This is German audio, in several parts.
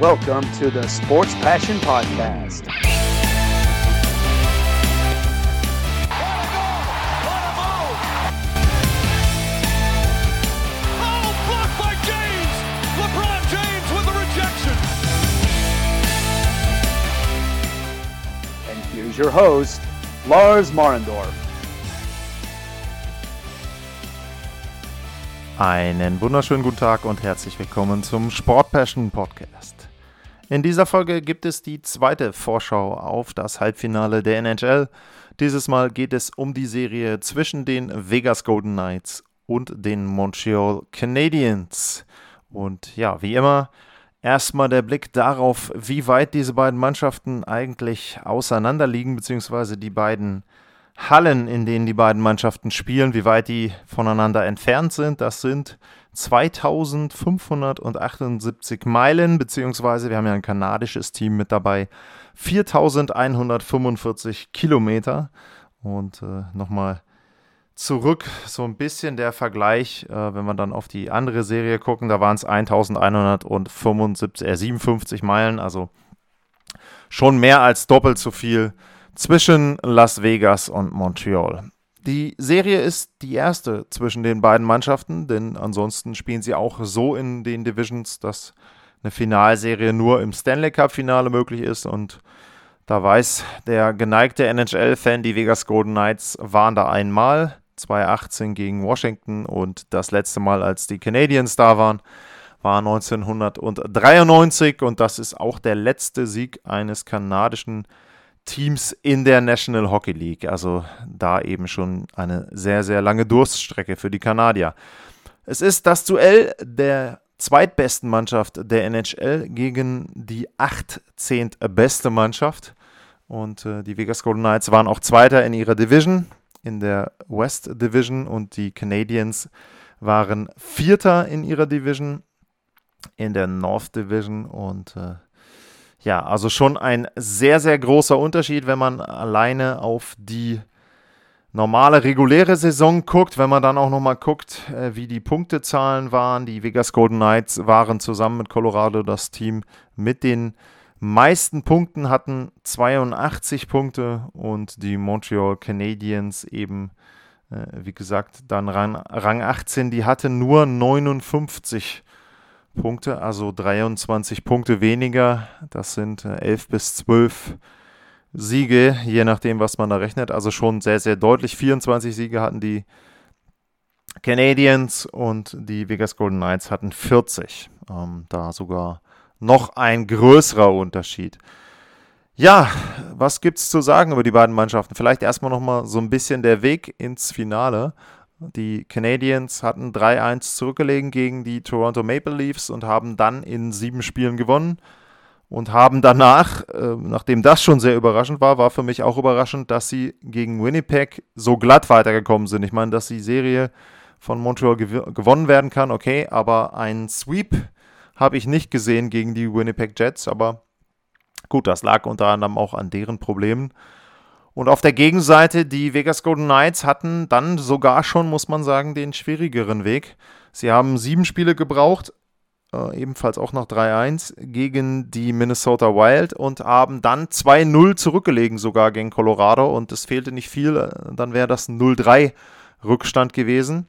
Welcome to the Sports Passion Podcast. Oh, blocked by James! LeBron James with the rejection. And here's your host, Lars Marendorf. Einen wunderschönen guten Tag und herzlich willkommen zum Sport Passion Podcast. In dieser Folge gibt es die zweite Vorschau auf das Halbfinale der NHL. Dieses Mal geht es um die Serie zwischen den Vegas Golden Knights und den Montreal Canadiens. Und ja, wie immer, erstmal der Blick darauf, wie weit diese beiden Mannschaften eigentlich auseinander liegen, beziehungsweise die beiden Hallen, in denen die beiden Mannschaften spielen, wie weit die voneinander entfernt sind. Das sind 2578 Meilen, beziehungsweise wir haben ja ein kanadisches Team mit dabei, 4145 Kilometer. Und äh, nochmal zurück, so ein bisschen der Vergleich, äh, wenn wir dann auf die andere Serie gucken, da waren es 1175, äh, 57 Meilen, also schon mehr als doppelt so viel zwischen Las Vegas und Montreal. Die Serie ist die erste zwischen den beiden Mannschaften, denn ansonsten spielen sie auch so in den Divisions, dass eine Finalserie nur im Stanley Cup-Finale möglich ist. Und da weiß der geneigte NHL-Fan, die Vegas Golden Knights waren da einmal, 2018 gegen Washington und das letzte Mal, als die Canadiens da waren, war 1993 und das ist auch der letzte Sieg eines kanadischen Teams in der National Hockey League. Also da eben schon eine sehr, sehr lange Durststrecke für die Kanadier. Es ist das Duell der zweitbesten Mannschaft der NHL gegen die 18. beste Mannschaft. Und äh, die Vegas Golden Knights waren auch Zweiter in ihrer Division, in der West Division. Und die Canadiens waren Vierter in ihrer Division, in der North Division. Und äh, ja, also schon ein sehr, sehr großer Unterschied, wenn man alleine auf die normale reguläre Saison guckt, wenn man dann auch nochmal guckt, äh, wie die Punktezahlen waren. Die Vegas Golden Knights waren zusammen mit Colorado das Team mit den meisten Punkten, hatten 82 Punkte und die Montreal Canadiens eben, äh, wie gesagt, dann Rang, Rang 18, die hatten nur 59 Punkte, also 23 Punkte weniger. Das sind äh, 11 bis 12 Siege, je nachdem, was man da rechnet. Also schon sehr, sehr deutlich. 24 Siege hatten die Canadiens und die Vegas Golden Knights hatten 40. Ähm, da sogar noch ein größerer Unterschied. Ja, was gibt es zu sagen über die beiden Mannschaften? Vielleicht erstmal nochmal so ein bisschen der Weg ins Finale. Die Canadiens hatten 3-1 zurückgelegen gegen die Toronto Maple Leafs und haben dann in sieben Spielen gewonnen und haben danach, äh, nachdem das schon sehr überraschend war, war für mich auch überraschend, dass sie gegen Winnipeg so glatt weitergekommen sind. Ich meine, dass die Serie von Montreal gew gewonnen werden kann, okay, aber ein Sweep habe ich nicht gesehen gegen die Winnipeg Jets, aber gut, das lag unter anderem auch an deren Problemen. Und auf der Gegenseite, die Vegas Golden Knights hatten dann sogar schon, muss man sagen, den schwierigeren Weg. Sie haben sieben Spiele gebraucht, äh, ebenfalls auch nach 3-1 gegen die Minnesota Wild und haben dann 2-0 zurückgelegen sogar gegen Colorado und es fehlte nicht viel, äh, dann wäre das 0-3 Rückstand gewesen.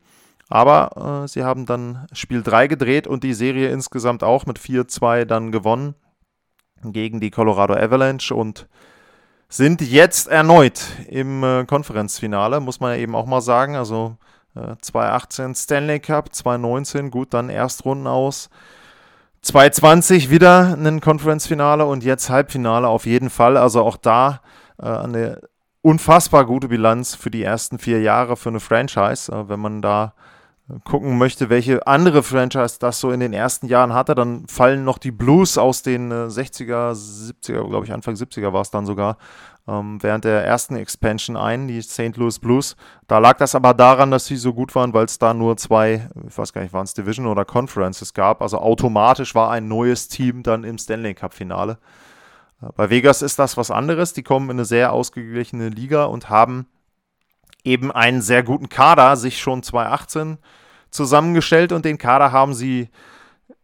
Aber äh, sie haben dann Spiel 3 gedreht und die Serie insgesamt auch mit 4-2 dann gewonnen gegen die Colorado Avalanche und sind jetzt erneut im äh, Konferenzfinale, muss man ja eben auch mal sagen. Also äh, 2018 Stanley Cup, 2019 gut, dann Erstrunden aus. 2020 wieder ein Konferenzfinale und jetzt Halbfinale auf jeden Fall. Also auch da äh, eine unfassbar gute Bilanz für die ersten vier Jahre für eine Franchise. Äh, wenn man da gucken möchte, welche andere Franchise das so in den ersten Jahren hatte, dann fallen noch die Blues aus den äh, 60er, 70er, glaube ich, Anfang 70er war es dann sogar, ähm, während der ersten Expansion ein, die St. Louis Blues. Da lag das aber daran, dass sie so gut waren, weil es da nur zwei, ich weiß gar nicht, waren es Division oder Conferences gab. Also automatisch war ein neues Team dann im Stanley Cup-Finale. Äh, bei Vegas ist das was anderes. Die kommen in eine sehr ausgeglichene Liga und haben eben einen sehr guten Kader sich schon 2018 zusammengestellt und den Kader haben sie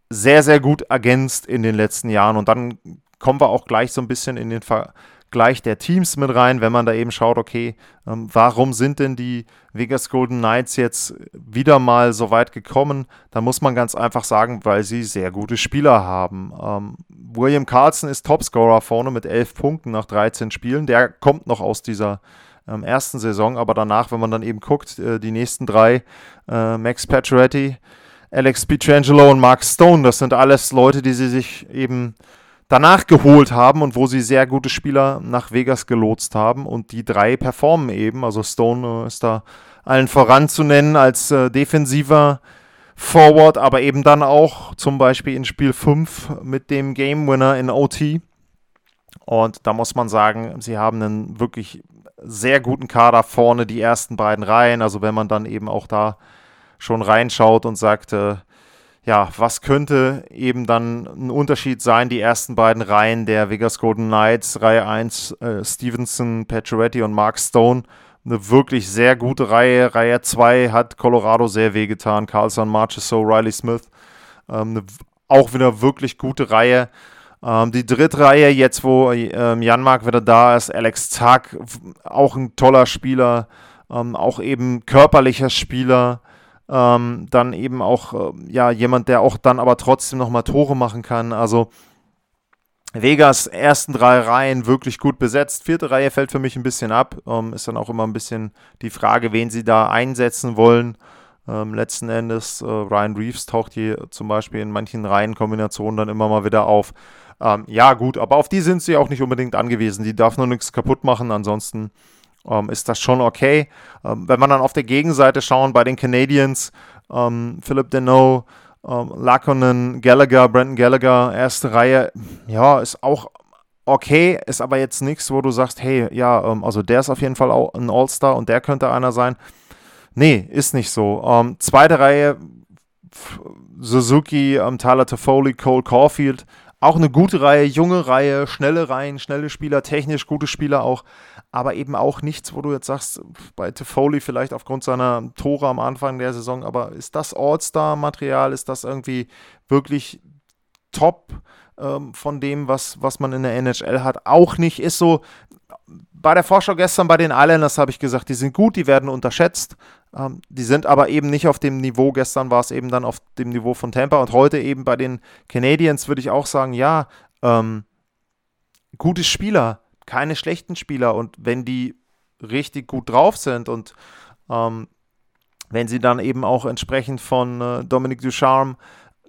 sehr, sehr gut ergänzt in den letzten Jahren. Und dann kommen wir auch gleich so ein bisschen in den Vergleich der Teams mit rein, wenn man da eben schaut, okay, ähm, warum sind denn die Vegas Golden Knights jetzt wieder mal so weit gekommen? Da muss man ganz einfach sagen, weil sie sehr gute Spieler haben. Ähm, William Carlson ist Topscorer vorne mit 11 Punkten nach 13 Spielen. Der kommt noch aus dieser ähm, ersten Saison, aber danach, wenn man dann eben guckt, äh, die nächsten drei, äh, Max Pacioretty, Alex Pietrangelo und Mark Stone, das sind alles Leute, die sie sich eben danach geholt haben und wo sie sehr gute Spieler nach Vegas gelotst haben und die drei performen eben. Also Stone äh, ist da allen voran zu nennen als äh, defensiver Forward, aber eben dann auch zum Beispiel in Spiel 5 mit dem Game Winner in OT. Und da muss man sagen, sie haben einen wirklich sehr guten Kader vorne, die ersten beiden Reihen. Also wenn man dann eben auch da schon reinschaut und sagt, äh, ja, was könnte eben dann ein Unterschied sein? Die ersten beiden Reihen der Vegas Golden Knights, Reihe 1, äh, Stevenson, Pacioretty und Mark Stone. Eine wirklich sehr gute Reihe. Reihe 2 hat Colorado sehr wehgetan. Carlson, Marchessault, Riley Smith. Ähm, eine, auch wieder wirklich gute Reihe. Ähm, die dritte Reihe, jetzt wo ähm, Janmark wieder da ist, Alex Zack, auch ein toller Spieler. Ähm, auch eben körperlicher Spieler. Ähm, dann eben auch äh, ja jemand, der auch dann aber trotzdem nochmal Tore machen kann. Also Vegas ersten drei Reihen wirklich gut besetzt. Vierte Reihe fällt für mich ein bisschen ab. Ähm, ist dann auch immer ein bisschen die Frage, wen sie da einsetzen wollen. Ähm, letzten Endes, äh, Ryan Reeves taucht hier zum Beispiel in manchen Reihenkombinationen dann immer mal wieder auf. Ähm, ja, gut, aber auf die sind sie auch nicht unbedingt angewiesen. Die darf nur nichts kaputt machen. Ansonsten ähm, ist das schon okay. Ähm, wenn man dann auf der Gegenseite schauen, bei den Canadiens, ähm, Philip Deneau, ähm, Lakonen, Gallagher, Brandon Gallagher, erste Reihe, ja, ist auch okay, ist aber jetzt nichts, wo du sagst, hey, ja, ähm, also der ist auf jeden Fall auch ein All-Star und der könnte einer sein. Nee, ist nicht so. Ähm, zweite Reihe, Suzuki, ähm, Tyler Toffoli, Cole Caulfield, auch eine gute Reihe, junge Reihe, schnelle Reihen, schnelle Spieler, technisch gute Spieler auch aber eben auch nichts, wo du jetzt sagst, bei Toffoli vielleicht aufgrund seiner Tore am Anfang der Saison, aber ist das All-Star-Material, ist das irgendwie wirklich top ähm, von dem, was, was man in der NHL hat? Auch nicht, ist so, bei der Vorschau gestern bei den Islanders habe ich gesagt, die sind gut, die werden unterschätzt. Ähm, die sind aber eben nicht auf dem Niveau. Gestern war es eben dann auf dem Niveau von Tampa und heute eben bei den Canadiens würde ich auch sagen, ja, ähm, gute Spieler, keine schlechten Spieler und wenn die richtig gut drauf sind und ähm, wenn sie dann eben auch entsprechend von äh, Dominic Ducharme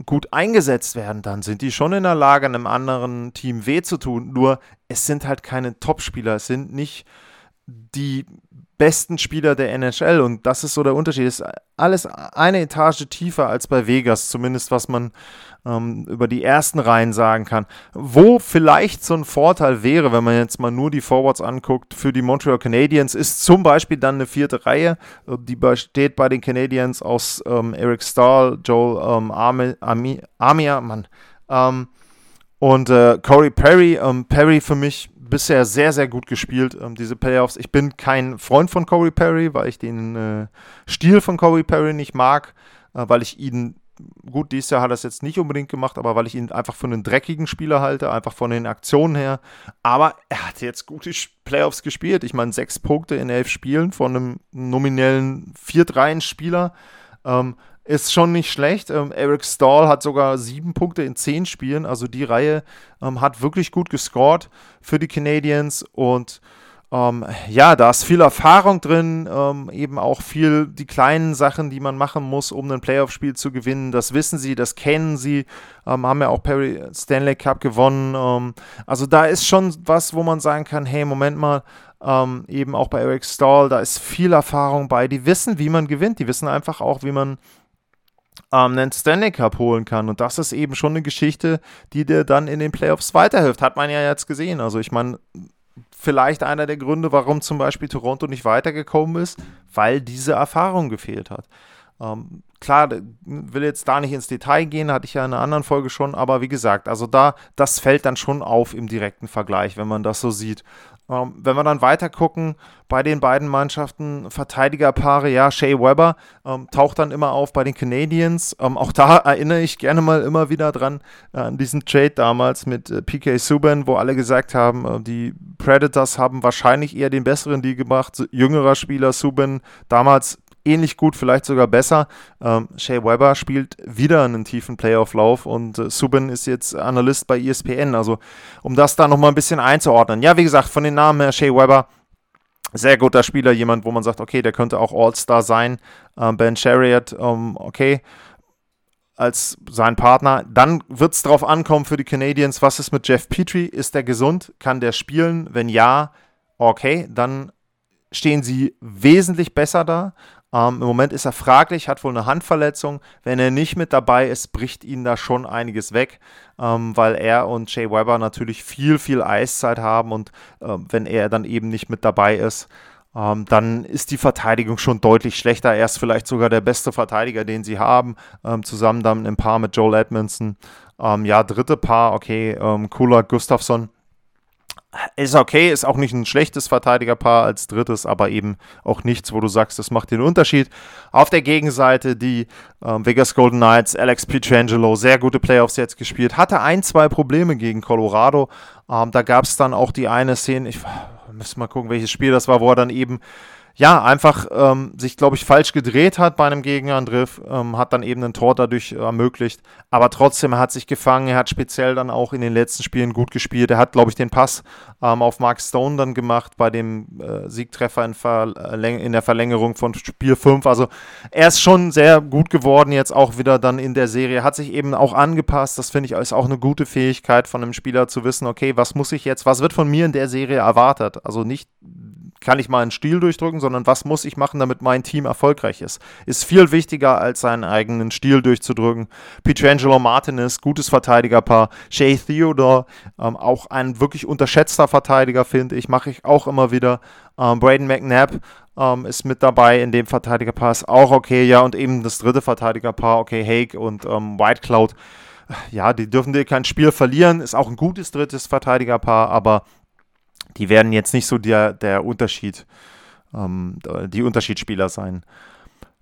gut eingesetzt werden, dann sind die schon in der Lage, einem anderen Team weh zu tun. Nur es sind halt keine Top-Spieler, es sind nicht die besten Spieler der NHL und das ist so der Unterschied. Ist alles eine Etage tiefer als bei Vegas, zumindest was man ähm, über die ersten Reihen sagen kann. Wo vielleicht so ein Vorteil wäre, wenn man jetzt mal nur die Forwards anguckt, für die Montreal Canadiens, ist zum Beispiel dann eine vierte Reihe. Die besteht bei den Canadiens aus ähm, Eric Stahl, Joel ähm, Armi, Armia, Mann, ähm, und äh, Corey Perry. Ähm, Perry für mich bisher sehr, sehr gut gespielt, ähm, diese Playoffs. Ich bin kein Freund von Corey Perry, weil ich den äh, Stil von Corey Perry nicht mag, äh, weil ich ihn, gut, dieses Jahr hat er es jetzt nicht unbedingt gemacht, aber weil ich ihn einfach für einen dreckigen Spieler halte, einfach von den Aktionen her. Aber er hat jetzt gute Playoffs gespielt. Ich meine, sechs Punkte in elf Spielen von einem nominellen 4-3-Spieler. Ähm, ist schon nicht schlecht. Ähm, Eric Stahl hat sogar sieben Punkte in zehn Spielen. Also die Reihe ähm, hat wirklich gut gescored für die Canadiens. Und ähm, ja, da ist viel Erfahrung drin, ähm, eben auch viel die kleinen Sachen, die man machen muss, um ein Playoff-Spiel zu gewinnen. Das wissen sie, das kennen sie, ähm, haben ja auch Perry Stanley Cup gewonnen. Ähm, also da ist schon was, wo man sagen kann, hey, Moment mal, ähm, eben auch bei Eric Stahl, da ist viel Erfahrung bei. Die wissen, wie man gewinnt. Die wissen einfach auch, wie man ähm, einen Stanley Cup holen kann. Und das ist eben schon eine Geschichte, die dir dann in den Playoffs weiterhilft. Hat man ja jetzt gesehen. Also ich meine, vielleicht einer der Gründe, warum zum Beispiel Toronto nicht weitergekommen ist, weil diese Erfahrung gefehlt hat. Ähm, klar, will jetzt da nicht ins Detail gehen, hatte ich ja in einer anderen Folge schon, aber wie gesagt, also da, das fällt dann schon auf im direkten Vergleich, wenn man das so sieht. Ähm, wenn wir dann weiter gucken, bei den beiden Mannschaften, Verteidigerpaare, ja, Shea Weber ähm, taucht dann immer auf bei den Canadiens. Ähm, auch da erinnere ich gerne mal immer wieder dran äh, an diesen Trade damals mit äh, PK Subban, wo alle gesagt haben, äh, die Predators haben wahrscheinlich eher den besseren Deal gemacht. Jüngerer Spieler Subban, damals ähnlich gut, vielleicht sogar besser. Ähm, Shea Weber spielt wieder einen tiefen Playoff-Lauf und äh, Subin ist jetzt Analyst bei ESPN. Also, um das da nochmal ein bisschen einzuordnen. Ja, wie gesagt, von den Namen her, Shea Weber, sehr guter Spieler, jemand, wo man sagt, okay, der könnte auch All-Star sein. Ähm, ben Chariot, ähm, okay, als sein Partner. Dann wird es darauf ankommen für die Canadiens, was ist mit Jeff Petrie? Ist der gesund? Kann der spielen? Wenn ja, okay, dann stehen sie wesentlich besser da. Ähm, Im Moment ist er fraglich, hat wohl eine Handverletzung. Wenn er nicht mit dabei ist, bricht ihnen da schon einiges weg, ähm, weil er und Jay Weber natürlich viel, viel Eiszeit haben und äh, wenn er dann eben nicht mit dabei ist, ähm, dann ist die Verteidigung schon deutlich schlechter. Er ist vielleicht sogar der beste Verteidiger, den sie haben, ähm, zusammen dann im Paar mit Joel Edmondson. Ähm, ja, dritte Paar, okay, ähm, Kula Gustafsson ist okay, ist auch nicht ein schlechtes Verteidigerpaar als drittes, aber eben auch nichts, wo du sagst, das macht den Unterschied. Auf der Gegenseite die ähm, Vegas Golden Knights, Alex Pietrangelo, sehr gute Playoffs jetzt gespielt, hatte ein, zwei Probleme gegen Colorado. Ähm, da gab es dann auch die eine Szene, ich muss mal gucken, welches Spiel das war, wo er dann eben ja, einfach ähm, sich, glaube ich, falsch gedreht hat bei einem Gegenangriff, ähm, hat dann eben ein Tor dadurch ermöglicht. Aber trotzdem, er hat sich gefangen, er hat speziell dann auch in den letzten Spielen gut gespielt. Er hat, glaube ich, den Pass ähm, auf Mark Stone dann gemacht bei dem äh, Siegtreffer in, in der Verlängerung von Spiel 5. Also er ist schon sehr gut geworden, jetzt auch wieder dann in der Serie. Hat sich eben auch angepasst. Das finde ich ist auch eine gute Fähigkeit von einem Spieler zu wissen, okay, was muss ich jetzt, was wird von mir in der Serie erwartet? Also nicht kann ich mal einen Stil durchdrücken, sondern was muss ich machen, damit mein Team erfolgreich ist. Ist viel wichtiger, als seinen eigenen Stil durchzudrücken. Pietrangelo Martinez, gutes Verteidigerpaar. Shay Theodore, ähm, auch ein wirklich unterschätzter Verteidiger, finde ich. Mache ich auch immer wieder. Ähm, Braden McNabb ähm, ist mit dabei in dem Verteidigerpaar. Ist auch okay, ja. Und eben das dritte Verteidigerpaar, okay, Hake und ähm, White Cloud. Ja, die dürfen dir kein Spiel verlieren. Ist auch ein gutes drittes Verteidigerpaar, aber die werden jetzt nicht so der, der Unterschied, ähm, die Unterschiedsspieler sein.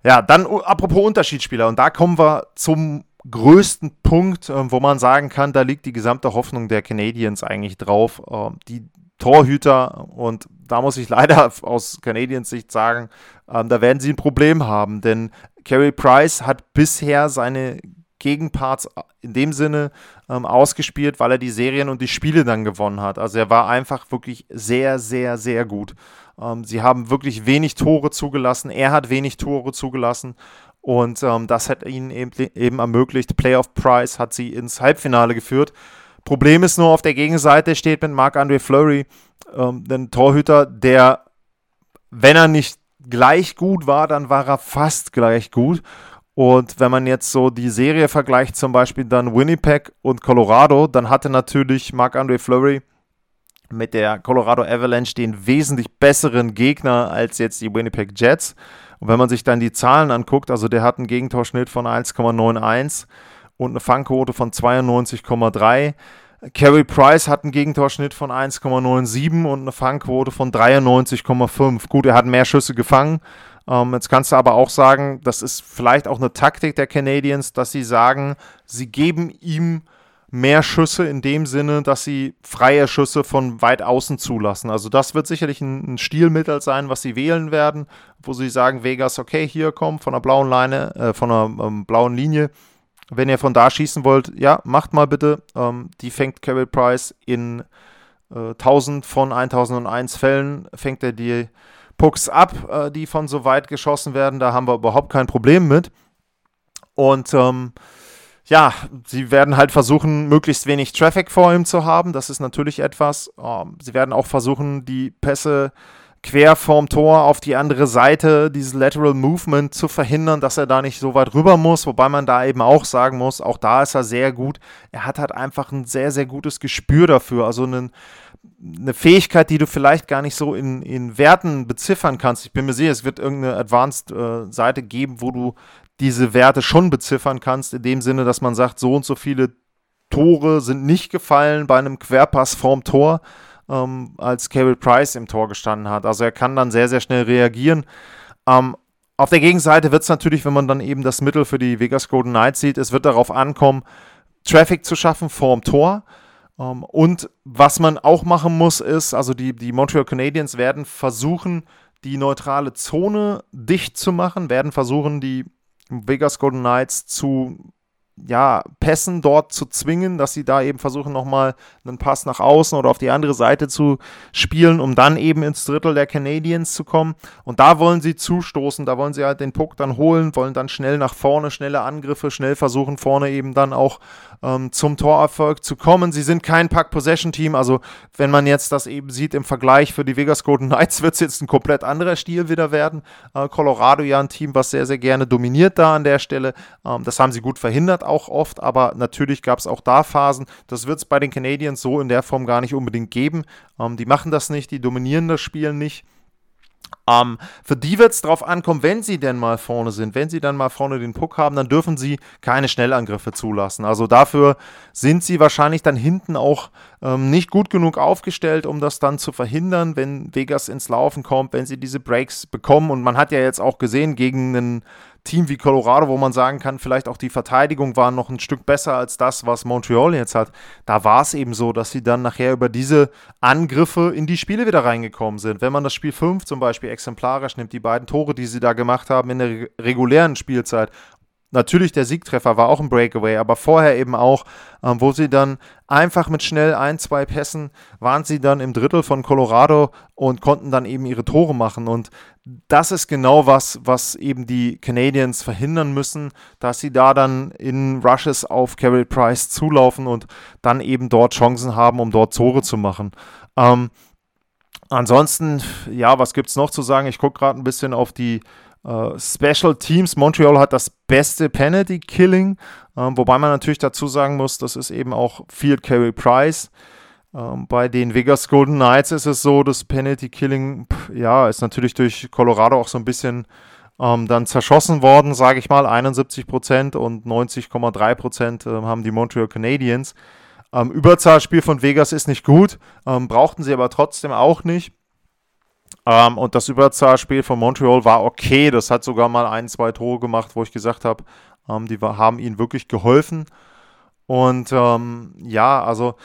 Ja, dann apropos Unterschiedsspieler, und da kommen wir zum größten Punkt, äh, wo man sagen kann, da liegt die gesamte Hoffnung der Canadiens eigentlich drauf. Äh, die Torhüter, und da muss ich leider aus Canadiens Sicht sagen, äh, da werden sie ein Problem haben, denn Carey Price hat bisher seine Gegenparts in dem Sinne ähm, ausgespielt, weil er die Serien und die Spiele dann gewonnen hat. Also er war einfach wirklich sehr, sehr, sehr gut. Ähm, sie haben wirklich wenig Tore zugelassen. Er hat wenig Tore zugelassen. Und ähm, das hat ihnen eben, eben ermöglicht. Playoff Prize hat sie ins Halbfinale geführt. Problem ist nur, auf der Gegenseite steht mit Marc-André Fleury ähm, ein Torhüter, der, wenn er nicht gleich gut war, dann war er fast gleich gut. Und wenn man jetzt so die Serie vergleicht, zum Beispiel dann Winnipeg und Colorado, dann hatte natürlich Marc-André Fleury mit der Colorado Avalanche den wesentlich besseren Gegner als jetzt die Winnipeg Jets. Und wenn man sich dann die Zahlen anguckt, also der hat einen Gegentorschnitt von 1,91 und eine Fangquote von 92,3. Carey Price hat einen Gegentorschnitt von 1,97 und eine Fangquote von 93,5. Gut, er hat mehr Schüsse gefangen, ähm, jetzt kannst du aber auch sagen, das ist vielleicht auch eine Taktik der Canadiens, dass sie sagen, sie geben ihm mehr Schüsse in dem Sinne, dass sie freie Schüsse von weit außen zulassen. Also das wird sicherlich ein, Stilmittel sein, was sie wählen werden, wo sie sagen, Vegas, okay, hier kommt von der blauen Leine, äh, von der ähm, blauen Linie. Wenn ihr von da schießen wollt, ja, macht mal bitte. Ähm, die fängt Carol Price in äh, 1000 von 1001 Fällen, fängt er die Pucks ab, äh, die von so weit geschossen werden. Da haben wir überhaupt kein Problem mit. Und ähm, ja, sie werden halt versuchen, möglichst wenig Traffic vor ihm zu haben. Das ist natürlich etwas. Ähm, sie werden auch versuchen, die Pässe quer vorm Tor auf die andere Seite, dieses Lateral Movement zu verhindern, dass er da nicht so weit rüber muss. Wobei man da eben auch sagen muss, auch da ist er sehr gut. Er hat halt einfach ein sehr, sehr gutes Gespür dafür. Also einen eine Fähigkeit, die du vielleicht gar nicht so in, in Werten beziffern kannst. Ich bin mir sicher, es wird irgendeine Advanced-Seite äh, geben, wo du diese Werte schon beziffern kannst, in dem Sinne, dass man sagt, so und so viele Tore sind nicht gefallen bei einem Querpass vorm Tor, ähm, als Cable Price im Tor gestanden hat. Also er kann dann sehr, sehr schnell reagieren. Ähm, auf der Gegenseite wird es natürlich, wenn man dann eben das Mittel für die Vegas Golden Knights sieht, es wird darauf ankommen, Traffic zu schaffen vorm Tor. Ähm, und was man auch machen muss, ist, also die, die Montreal Canadiens werden versuchen, die neutrale Zone dicht zu machen, werden versuchen, die Vegas Golden Knights zu ja, Pässen dort zu zwingen, dass sie da eben versuchen, nochmal einen Pass nach außen oder auf die andere Seite zu spielen, um dann eben ins Drittel der Canadiens zu kommen. Und da wollen sie zustoßen, da wollen sie halt den Puck dann holen, wollen dann schnell nach vorne, schnelle Angriffe, schnell versuchen, vorne eben dann auch ähm, zum Torerfolg zu kommen. Sie sind kein Pack-Possession-Team, also wenn man jetzt das eben sieht im Vergleich für die Vegas Golden Knights, wird es jetzt ein komplett anderer Stil wieder werden. Äh, Colorado ja ein Team, was sehr, sehr gerne dominiert da an der Stelle. Ähm, das haben sie gut verhindert auch oft, aber natürlich gab es auch da Phasen. Das wird es bei den Canadiens so in der Form gar nicht unbedingt geben. Ähm, die machen das nicht, die dominieren das Spiel nicht. Ähm, für die wird es darauf ankommen, wenn sie denn mal vorne sind, wenn sie dann mal vorne den Puck haben, dann dürfen sie keine Schnellangriffe zulassen. Also dafür sind sie wahrscheinlich dann hinten auch ähm, nicht gut genug aufgestellt, um das dann zu verhindern, wenn Vegas ins Laufen kommt, wenn sie diese Breaks bekommen. Und man hat ja jetzt auch gesehen, gegen einen Team wie Colorado, wo man sagen kann, vielleicht auch die Verteidigung war noch ein Stück besser als das, was Montreal jetzt hat. Da war es eben so, dass sie dann nachher über diese Angriffe in die Spiele wieder reingekommen sind. Wenn man das Spiel 5 zum Beispiel exemplarisch nimmt, die beiden Tore, die sie da gemacht haben in der regulären Spielzeit, Natürlich, der Siegtreffer war auch ein Breakaway, aber vorher eben auch, ähm, wo sie dann einfach mit schnell ein, zwei Pässen waren sie dann im Drittel von Colorado und konnten dann eben ihre Tore machen. Und das ist genau was, was eben die Canadiens verhindern müssen, dass sie da dann in Rushes auf Carey Price zulaufen und dann eben dort Chancen haben, um dort Tore zu machen. Ähm, ansonsten, ja, was gibt es noch zu sagen? Ich gucke gerade ein bisschen auf die Uh, Special Teams, Montreal hat das beste Penalty Killing, ähm, wobei man natürlich dazu sagen muss, das ist eben auch Field Carry Price. Ähm, bei den Vegas Golden Knights ist es so, das Penalty Killing, pff, ja, ist natürlich durch Colorado auch so ein bisschen ähm, dann zerschossen worden, sage ich mal. 71% und 90,3% äh, haben die Montreal Canadiens. Ähm, Überzahlspiel von Vegas ist nicht gut, ähm, brauchten sie aber trotzdem auch nicht. Ähm, und das Überzahlspiel von Montreal war okay. Das hat sogar mal ein, zwei Tore gemacht, wo ich gesagt habe, ähm, die haben ihnen wirklich geholfen. Und ähm, ja, also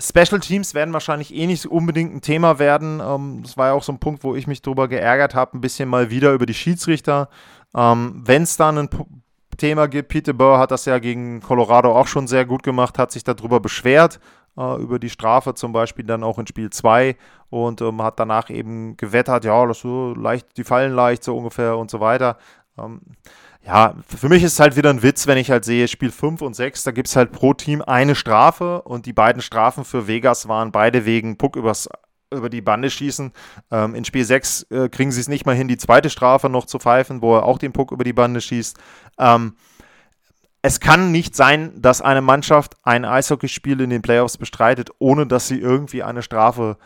Special Teams werden wahrscheinlich eh nicht unbedingt ein Thema werden. Ähm, das war ja auch so ein Punkt, wo ich mich drüber geärgert habe, ein bisschen mal wieder über die Schiedsrichter. Ähm, Wenn es dann ein Thema gibt, Peter Burr hat das ja gegen Colorado auch schon sehr gut gemacht, hat sich darüber beschwert äh, über die Strafe zum Beispiel dann auch in Spiel 2 und ähm, hat danach eben gewettert, ja, das so leicht, die fallen leicht so ungefähr und so weiter. Ähm, ja, für mich ist es halt wieder ein Witz, wenn ich halt sehe, Spiel 5 und 6, da gibt es halt pro Team eine Strafe und die beiden Strafen für Vegas waren beide wegen Puck übers, über die Bande schießen. Ähm, in Spiel 6 äh, kriegen sie es nicht mal hin, die zweite Strafe noch zu pfeifen, wo er auch den Puck über die Bande schießt. Ähm, es kann nicht sein, dass eine Mannschaft ein Eishockeyspiel in den Playoffs bestreitet, ohne dass sie irgendwie eine Strafe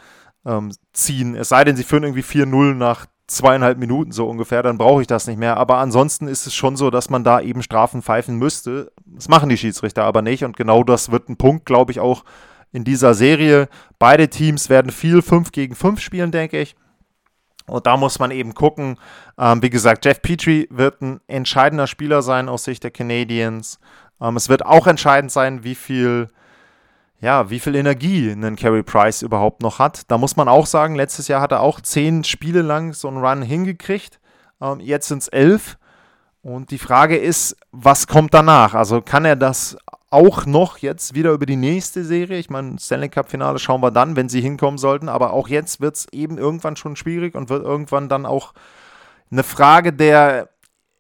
ähm, ziehen. Es sei denn, sie führen irgendwie 4-0 nach zweieinhalb Minuten so ungefähr, dann brauche ich das nicht mehr. Aber ansonsten ist es schon so, dass man da eben Strafen pfeifen müsste. Das machen die Schiedsrichter aber nicht. Und genau das wird ein Punkt, glaube ich, auch in dieser Serie. Beide Teams werden viel 5 gegen 5 spielen, denke ich. Und da muss man eben gucken. Ähm, wie gesagt, Jeff Petrie wird ein entscheidender Spieler sein aus Sicht der Canadiens. Ähm, es wird auch entscheidend sein, wie viel, ja, wie viel Energie ein Carey Price überhaupt noch hat. Da muss man auch sagen, letztes Jahr hat er auch zehn Spiele lang so einen Run hingekriegt. Ähm, jetzt sind es elf. Und die Frage ist, was kommt danach? Also kann er das auch noch jetzt wieder über die nächste Serie. Ich meine, Stanley Cup-Finale schauen wir dann, wenn sie hinkommen sollten. Aber auch jetzt wird es eben irgendwann schon schwierig und wird irgendwann dann auch eine Frage der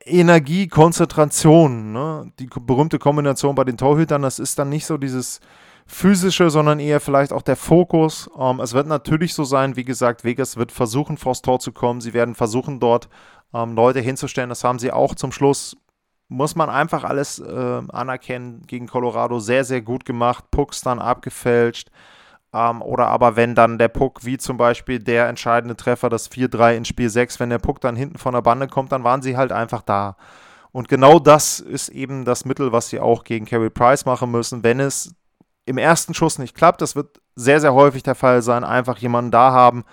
Energie, Konzentration. Ne? Die berühmte Kombination bei den Torhütern, das ist dann nicht so dieses physische, sondern eher vielleicht auch der Fokus. Ähm, es wird natürlich so sein, wie gesagt, Vegas wird versuchen, vors Tor zu kommen. Sie werden versuchen, dort ähm, Leute hinzustellen. Das haben sie auch zum Schluss muss man einfach alles äh, anerkennen, gegen Colorado sehr, sehr gut gemacht, Pucks dann abgefälscht. Ähm, oder aber wenn dann der Puck, wie zum Beispiel der entscheidende Treffer, das 4-3 in Spiel 6, wenn der Puck dann hinten von der Bande kommt, dann waren sie halt einfach da. Und genau das ist eben das Mittel, was sie auch gegen Carey Price machen müssen. Wenn es im ersten Schuss nicht klappt, das wird sehr, sehr häufig der Fall sein, einfach jemanden da haben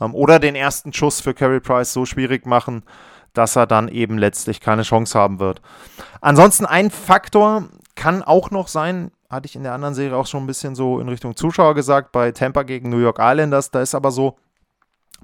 ähm, oder den ersten Schuss für Carey Price so schwierig machen, dass er dann eben letztlich keine Chance haben wird. Ansonsten ein Faktor kann auch noch sein, hatte ich in der anderen Serie auch schon ein bisschen so in Richtung Zuschauer gesagt, bei Tampa gegen New York Islanders, da ist aber so,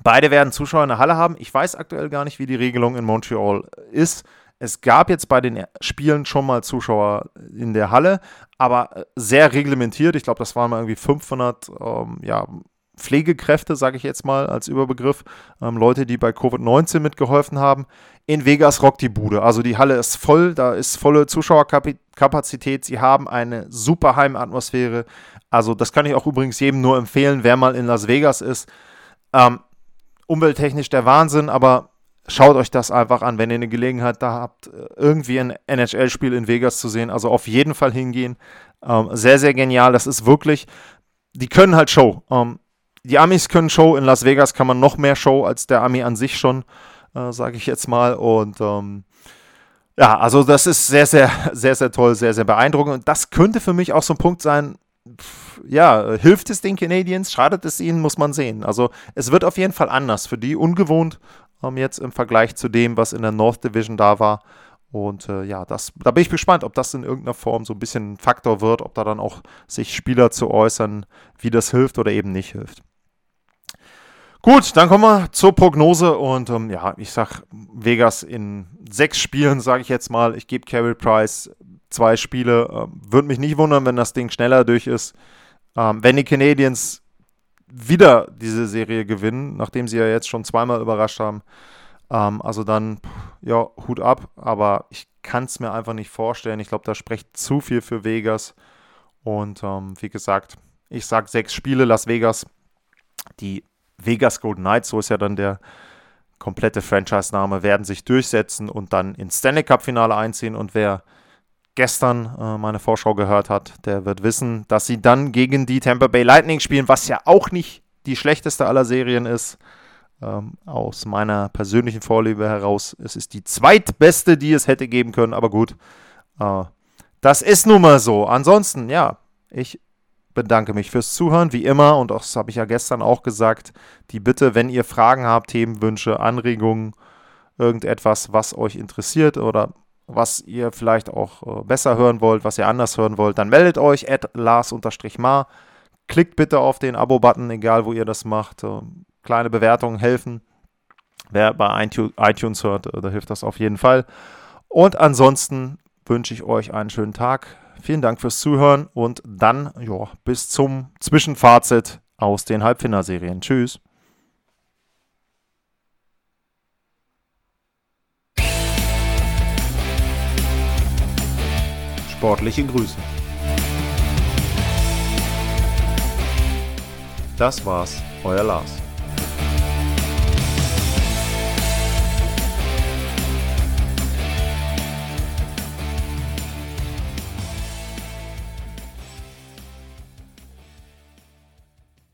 beide werden Zuschauer in der Halle haben. Ich weiß aktuell gar nicht, wie die Regelung in Montreal ist. Es gab jetzt bei den Spielen schon mal Zuschauer in der Halle, aber sehr reglementiert. Ich glaube, das waren mal irgendwie 500 ähm, ja, Pflegekräfte, sage ich jetzt mal als Überbegriff, ähm, Leute, die bei Covid-19 mitgeholfen haben. In Vegas rockt die Bude. Also die Halle ist voll, da ist volle Zuschauerkapazität. Sie haben eine super Heimatmosphäre. Also das kann ich auch übrigens jedem nur empfehlen, wer mal in Las Vegas ist. Ähm, umwelttechnisch der Wahnsinn, aber schaut euch das einfach an, wenn ihr eine Gelegenheit da habt, irgendwie ein NHL-Spiel in Vegas zu sehen. Also auf jeden Fall hingehen. Ähm, sehr, sehr genial. Das ist wirklich, die können halt Show. Ähm, die Amis können Show, in Las Vegas kann man noch mehr Show als der Ami an sich schon, äh, sage ich jetzt mal. Und ähm, ja, also das ist sehr, sehr, sehr, sehr toll, sehr, sehr beeindruckend. Und das könnte für mich auch so ein Punkt sein, ja, hilft es den Canadiens, schadet es ihnen, muss man sehen. Also es wird auf jeden Fall anders für die, ungewohnt ähm, jetzt im Vergleich zu dem, was in der North Division da war. Und äh, ja, das, da bin ich gespannt, ob das in irgendeiner Form so ein bisschen ein Faktor wird, ob da dann auch sich Spieler zu äußern, wie das hilft oder eben nicht hilft. Gut, dann kommen wir zur Prognose und ähm, ja, ich sag Vegas in sechs Spielen, sage ich jetzt mal. Ich gebe Carey Price zwei Spiele. Ähm, Würde mich nicht wundern, wenn das Ding schneller durch ist. Ähm, wenn die Canadiens wieder diese Serie gewinnen, nachdem sie ja jetzt schon zweimal überrascht haben, ähm, also dann, ja, Hut ab. Aber ich kann es mir einfach nicht vorstellen. Ich glaube, da spricht zu viel für Vegas. Und ähm, wie gesagt, ich sage sechs Spiele, Las Vegas. Die Vegas Golden Knights, so ist ja dann der komplette Franchise-Name, werden sich durchsetzen und dann ins Stanley Cup-Finale einziehen. Und wer gestern äh, meine Vorschau gehört hat, der wird wissen, dass sie dann gegen die Tampa Bay Lightning spielen, was ja auch nicht die schlechteste aller Serien ist. Ähm, aus meiner persönlichen Vorliebe heraus. Es ist die zweitbeste, die es hätte geben können, aber gut. Äh, das ist nun mal so. Ansonsten, ja, ich bedanke mich fürs Zuhören, wie immer. Und das habe ich ja gestern auch gesagt. Die Bitte, wenn ihr Fragen habt, Themenwünsche, Anregungen, irgendetwas, was euch interessiert oder was ihr vielleicht auch äh, besser hören wollt, was ihr anders hören wollt, dann meldet euch at Lars-Mar. Klickt bitte auf den Abo-Button, egal wo ihr das macht. Äh, kleine Bewertungen helfen. Wer bei iTunes hört, äh, da hilft das auf jeden Fall. Und ansonsten wünsche ich euch einen schönen Tag. Vielen Dank fürs Zuhören und dann jo, bis zum Zwischenfazit aus den Halbfinalserien. Tschüss. Sportliche Grüße. Das war's, euer Lars.